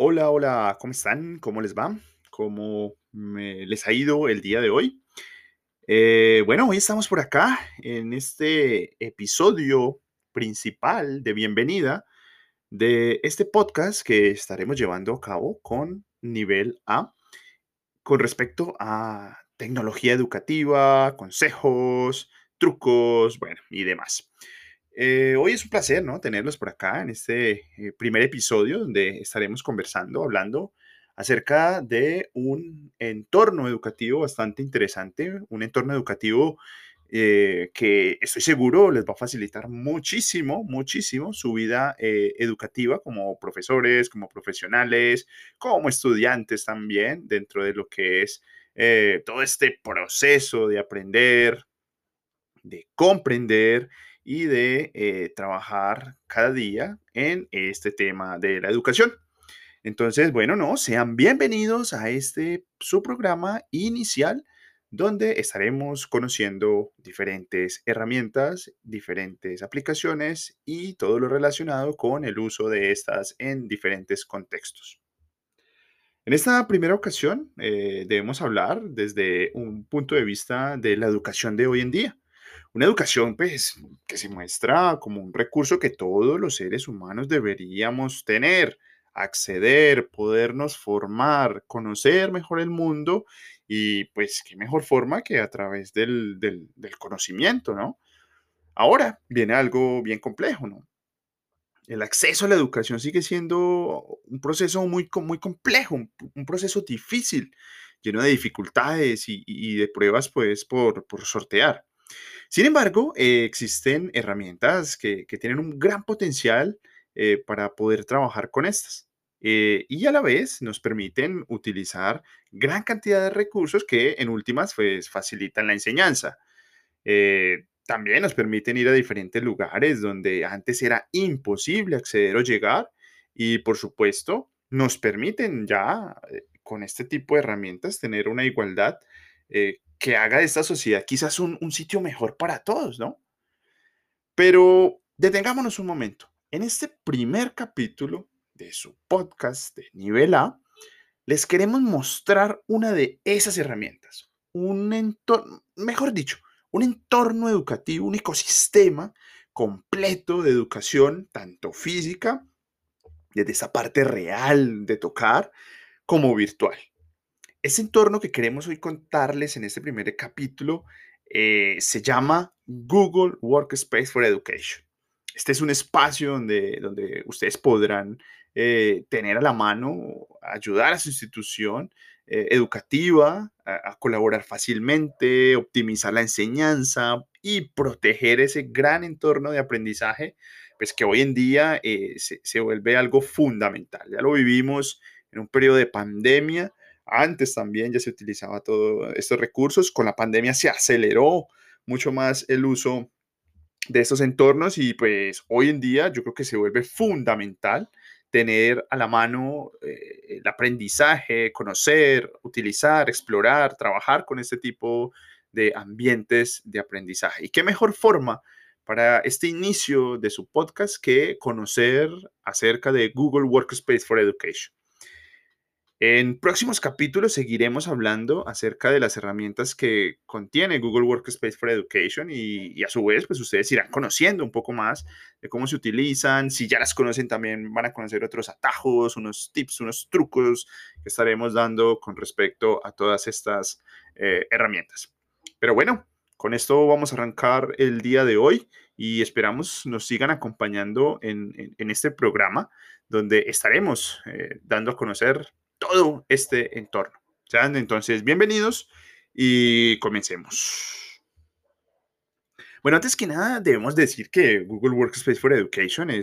Hola, hola, ¿cómo están? ¿Cómo les va? ¿Cómo les ha ido el día de hoy? Eh, bueno, hoy estamos por acá en este episodio principal de bienvenida de este podcast que estaremos llevando a cabo con nivel A con respecto a tecnología educativa, consejos, trucos, bueno, y demás. Eh, hoy es un placer, ¿no? Tenerlos por acá en este eh, primer episodio donde estaremos conversando, hablando acerca de un entorno educativo bastante interesante, un entorno educativo eh, que estoy seguro les va a facilitar muchísimo, muchísimo su vida educativa como profesores, como profesionales, como estudiantes también, dentro de lo que es todo este proceso de aprender, de comprender y de eh, trabajar cada día en este tema de la educación. Entonces, bueno, no, sean bienvenidos a este su programa inicial donde estaremos conociendo diferentes herramientas, diferentes aplicaciones y todo lo relacionado con el uso de estas en diferentes contextos. En esta primera ocasión, eh, debemos hablar desde un punto de vista de la educación de hoy en día. Una educación, pues, que se muestra como un recurso que todos los seres humanos deberíamos tener, acceder, podernos formar, conocer mejor el mundo y, pues, qué mejor forma que a través del, del conocimiento, ¿no? Ahora viene algo bien complejo, ¿no? El acceso a la educación sigue siendo un proceso muy, muy complejo, un, un proceso difícil, lleno de dificultades y, y de pruebas pues, por, por sortear. Sin embargo, eh, existen herramientas que, tienen un gran potencial eh, para poder trabajar con estas. eh, y a la vez nos permiten utilizar gran cantidad de recursos que en últimas pues, facilitan la enseñanza. También nos permiten ir a diferentes lugares donde antes era imposible acceder o llegar y por supuesto nos permiten ya con este tipo de herramientas tener una igualdad eh, que haga de esta sociedad quizás un, un sitio mejor para todos, ¿no? Pero detengámonos un momento. En este primer capítulo de su podcast de nivel A, les queremos mostrar una de esas herramientas, un entorno, mejor dicho, un entorno educativo, un ecosistema completo de educación, tanto física, desde esa parte real de tocar, como virtual. Ese entorno que queremos hoy contarles en este primer capítulo eh, se llama Google Workspace for Education. Este es un espacio donde, donde ustedes podrán eh, tener a la mano, ayudar a su institución eh, educativa a, colaborar fácilmente, optimizar la enseñanza y proteger ese gran entorno de aprendizaje, pues que hoy en día se, se vuelve algo fundamental. Ya lo vivimos en un periodo de pandemia, antes también ya se utilizaba todos estos recursos, con la pandemia se aceleró mucho más el uso de estos entornos y pues hoy en día yo creo que se vuelve fundamental tener a la mano eh, el aprendizaje, conocer, utilizar, explorar, trabajar con este tipo de ambientes de aprendizaje. ¿Y qué mejor forma para este inicio de su podcast que conocer acerca de Google Workspace for Education? En próximos capítulos seguiremos hablando acerca de las herramientas que contiene Google Workspace for Education y, a su vez, pues ustedes irán conociendo un poco más de cómo se utilizan. Si ya las conocen, también van a conocer otros atajos, unos tips, unos trucos que estaremos dando con respecto a todas estas eh, herramientas. Pero bueno, con esto vamos a arrancar el día de hoy y esperamos nos sigan acompañando en este programa donde estaremos eh, dando a conocer todo este entorno. ¿Sean? Entonces, bienvenidos y comencemos. Bueno, antes que nada, debemos decir que Google Workspace for Education eh,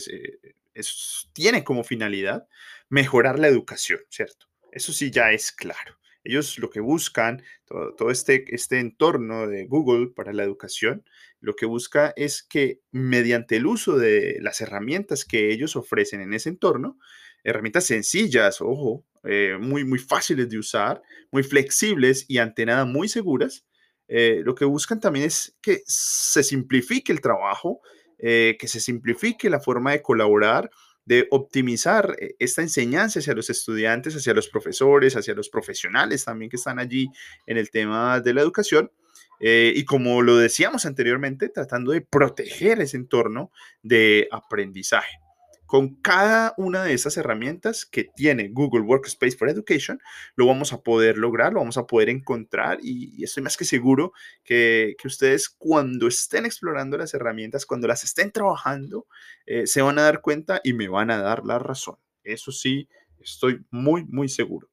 es, tiene como finalidad mejorar la educación, ¿cierto? Eso sí ya es claro. Ellos lo que buscan, todo, todo este, este entorno de Google para la educación, lo que busca es que mediante el uso de las herramientas que ellos ofrecen en ese entorno, herramientas sencillas, ojo, eh, muy, muy fáciles de usar, muy flexibles y ante nada muy seguras, eh, lo que buscan también es que se simplifique el trabajo, eh, que se simplifique la forma de colaborar de optimizar esta enseñanza hacia los estudiantes, hacia los profesores, hacia los profesionales también que están allí en el tema de la educación. Y como lo decíamos anteriormente, tratando de proteger ese entorno de aprendizaje. Con cada una de esas herramientas que tiene Google Workspace for Education, lo vamos a poder lograr, lo vamos a poder encontrar y, estoy más que seguro que, ustedes cuando estén explorando las herramientas, cuando las estén trabajando, eh, se van a dar cuenta y me van a dar la razón. Eso sí, estoy muy, muy seguro.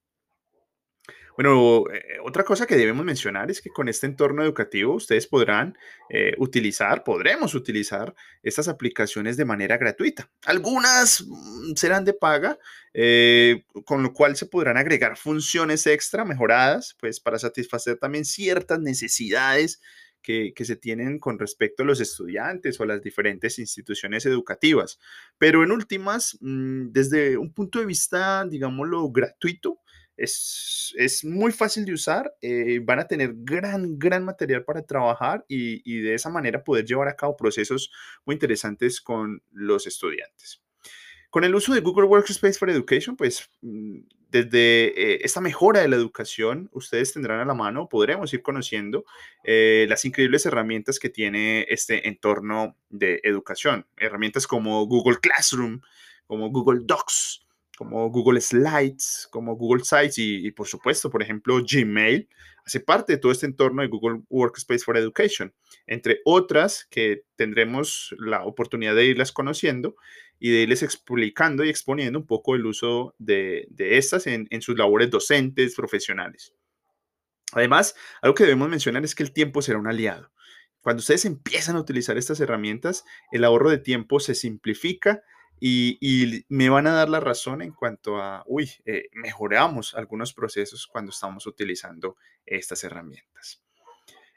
Bueno, eh, otra cosa que debemos mencionar es que con este entorno educativo ustedes podrán eh, utilizar, podremos utilizar estas aplicaciones de manera gratuita. Algunas mm, serán de paga, eh, con lo cual se podrán agregar funciones extra mejoradas, pues para satisfacer también ciertas necesidades que, que, se tienen con respecto a los estudiantes o las diferentes instituciones educativas. Pero en últimas, mm, desde un punto de vista, digámoslo, gratuito, es, muy fácil de usar, eh, van a tener gran, gran material para trabajar y, de esa manera poder llevar a cabo procesos muy interesantes con los estudiantes. Con el uso de Google Workspace for Education, pues mm, desde eh, esta mejora de la educación, ustedes tendrán a la mano, podremos ir conociendo eh, las increíbles herramientas que tiene este entorno de educación. Herramientas como Google Classroom, como Google Docs, como Google Slides, como Google Sites y, por supuesto, por ejemplo, Gmail, hace parte de todo este entorno de Google Workspace for Education, entre otras que tendremos la oportunidad de irlas conociendo y de irles explicando y exponiendo un poco el uso de, estas en, sus labores docentes, profesionales. Además, algo que debemos mencionar es que el tiempo será un aliado. Cuando ustedes empiezan a utilizar estas herramientas, el ahorro de tiempo se simplifica y, me van a dar la razón en cuanto a, uy, eh, mejoramos algunos procesos cuando estamos utilizando estas herramientas.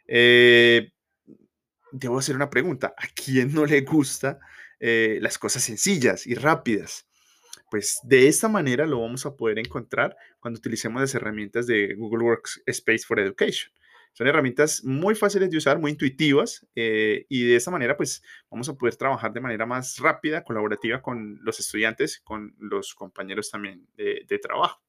Eh, debo hacer una pregunta. ¿A quién no le gusta eh, las cosas sencillas y rápidas? Pues de esta manera lo vamos a poder encontrar cuando utilicemos las herramientas de Google Workspace for Education. Son herramientas muy fáciles de usar, muy intuitivas eh, y de esa manera pues vamos a poder trabajar de manera más rápida, colaborativa con los estudiantes, con los compañeros también de, trabajo.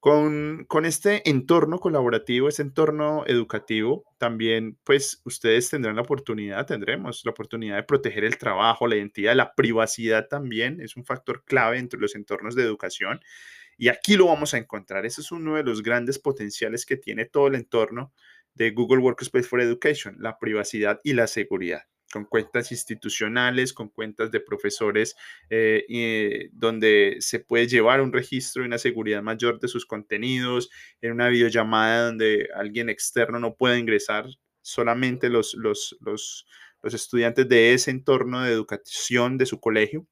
Con, con, este entorno colaborativo, este entorno educativo, también pues ustedes tendrán la oportunidad, tendremos la oportunidad de proteger el trabajo, la identidad, la privacidad también es un factor clave entre los entornos de educación y aquí lo vamos a encontrar. Ese es uno de los grandes potenciales que tiene todo el entorno de Google Workspace for Education, la privacidad y la seguridad con cuentas institucionales, con cuentas de profesores, eh, eh, donde se puede llevar un registro y una seguridad mayor de sus contenidos, en una videollamada donde alguien externo no puede ingresar, solamente los, los, los, los estudiantes de ese entorno de educación de su colegio.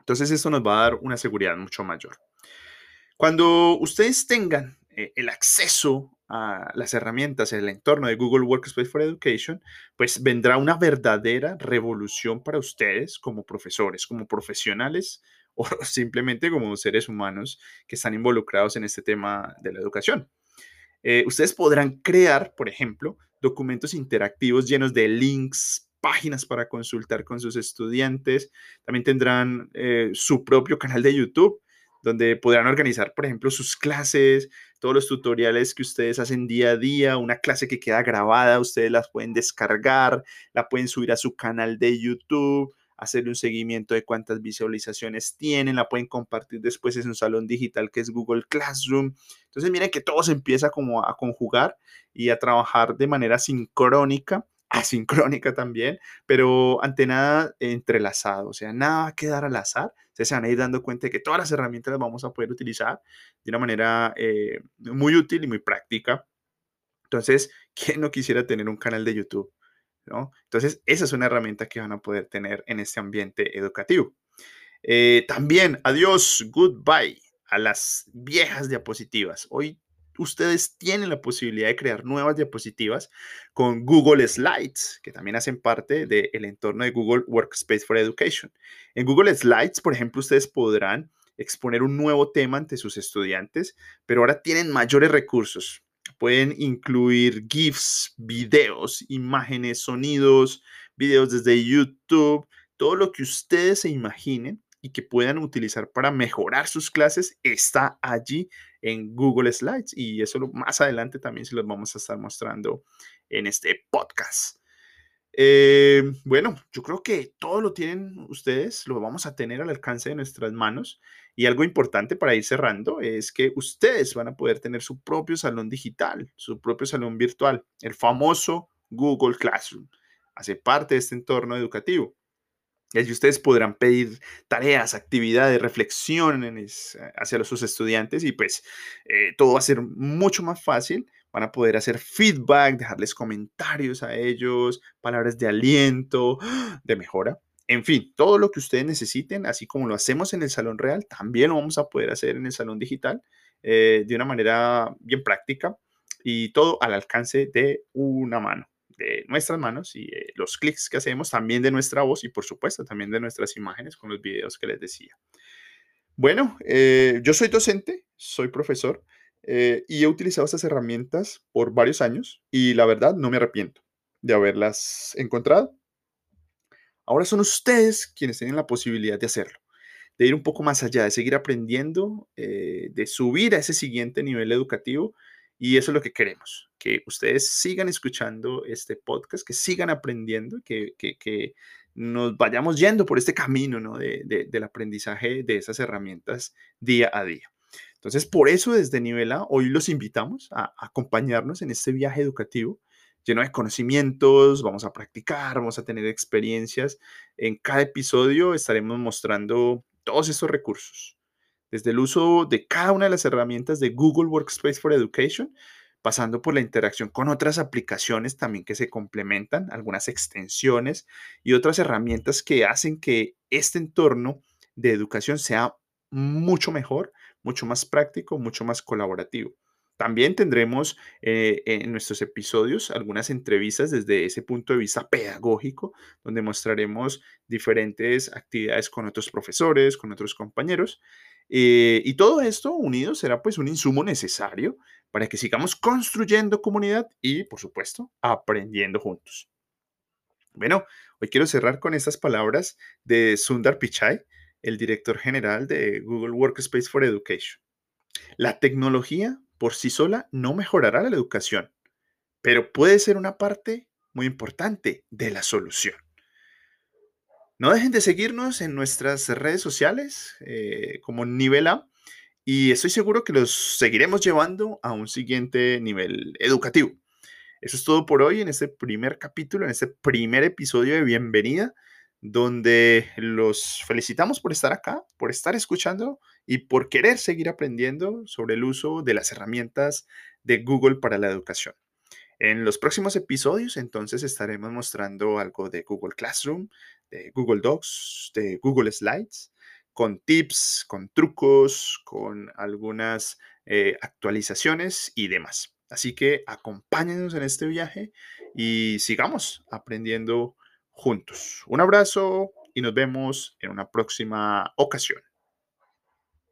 Entonces esto nos va a dar una seguridad mucho mayor. Cuando ustedes tengan eh, el acceso a las herramientas en el entorno de Google Workspace for Education, pues vendrá una verdadera revolución para ustedes como profesores, como profesionales o simplemente como seres humanos que están involucrados en este tema de la educación. Eh, ustedes podrán crear, por ejemplo, documentos interactivos llenos de links, páginas para consultar con sus estudiantes. También tendrán eh, su propio canal de YouTube donde podrán organizar, por ejemplo, sus clases, todos los tutoriales que ustedes hacen día a día, una clase que queda grabada, ustedes las pueden descargar, la pueden subir a su canal de YouTube, hacer un seguimiento de cuántas visualizaciones tienen, la pueden compartir después en un salón digital que es Google Classroom. Entonces miren que todo se empieza como a conjugar y a trabajar de manera sincrónica asincrónica también, pero ante nada entrelazado, o sea, nada va a quedar al azar. Se van a ir dando cuenta de que todas las herramientas las vamos a poder utilizar de una manera eh, muy útil y muy práctica. Entonces, ¿quién no quisiera tener un canal de YouTube? ¿no? Entonces, esa es una herramienta que van a poder tener en este ambiente educativo. Eh, también, adiós, goodbye a las viejas diapositivas. Hoy ustedes tienen la posibilidad de crear nuevas diapositivas con Google Slides, que también hacen parte del entorno de Google Workspace for Education. En Google Slides, por ejemplo, ustedes podrán exponer un nuevo tema ante sus estudiantes, pero ahora tienen mayores recursos. Pueden incluir GIFs, videos, imágenes, sonidos, videos desde YouTube, todo lo que ustedes se imaginen y que puedan utilizar para mejorar sus clases está allí en Google Slides y eso más adelante también se los vamos a estar mostrando en este podcast. Eh, bueno, yo creo que todo lo tienen ustedes, lo vamos a tener al alcance de nuestras manos. Y algo importante para ir cerrando es que ustedes van a poder tener su propio salón digital, su propio salón virtual, el famoso Google Classroom. Hace parte de este entorno educativo. Y ustedes podrán pedir tareas, actividades, reflexiones hacia sus estudiantes y pues eh, todo va a ser mucho más fácil van a poder hacer feedback, dejarles comentarios a ellos, palabras de aliento, de mejora. En fin, todo lo que ustedes necesiten, así como lo hacemos en el salón real, también lo vamos a poder hacer en el salón digital eh, de una manera bien práctica y todo al alcance de una mano, de nuestras manos y eh, los clics que hacemos, también de nuestra voz y por supuesto también de nuestras imágenes con los videos que les decía. Bueno, eh, yo soy docente, soy profesor eh, y he utilizado estas herramientas por varios años y la verdad no me arrepiento de haberlas encontrado. Ahora son ustedes quienes tienen la posibilidad de hacerlo, de ir un poco más allá, de seguir aprendiendo, de subir a ese siguiente nivel educativo y eso es lo que queremos, que ustedes sigan escuchando este podcast, que sigan aprendiendo, que, que, nos vayamos yendo por este camino ¿no? del aprendizaje de esas herramientas día a día. Entonces, por eso desde Nivel A, hoy los invitamos a acompañarnos en este viaje educativo lleno de conocimientos, vamos a practicar, vamos a tener experiencias. En cada episodio estaremos mostrando todos estos recursos, desde el uso de cada una de las herramientas de Google Workspace for Education, pasando por la interacción con otras aplicaciones también que se complementan, algunas extensiones y otras herramientas que hacen que este entorno de educación sea mucho mejor, mucho más práctico, mucho más colaborativo. También tendremos eh, en nuestros episodios algunas entrevistas desde ese punto de vista pedagógico, donde mostraremos diferentes actividades con otros profesores, con otros compañeros. Eh, y todo esto unido será pues un insumo necesario para que sigamos construyendo comunidad y, por supuesto, aprendiendo juntos. Bueno, hoy quiero cerrar con estas palabras de Sundar Pichai, el director general de Google Workspace for Education. La tecnología por sí sola no mejorará la educación, pero puede ser una parte muy importante de la solución. No dejen de seguirnos en nuestras redes sociales eh, como Nivel A y estoy seguro que los seguiremos llevando a un siguiente nivel educativo. Eso es todo por hoy en este primer capítulo, en este primer episodio de Bienvenida donde los felicitamos por estar acá, por estar escuchando y por querer seguir aprendiendo sobre el uso de las herramientas de Google para la educación. En los próximos episodios entonces estaremos mostrando algo de Google Classroom, de Google Docs, de Google Slides, con tips, con trucos, con algunas eh, actualizaciones y demás. Así que acompáñenos en este viaje y sigamos aprendiendo juntos. Un abrazo y nos vemos en una próxima ocasión.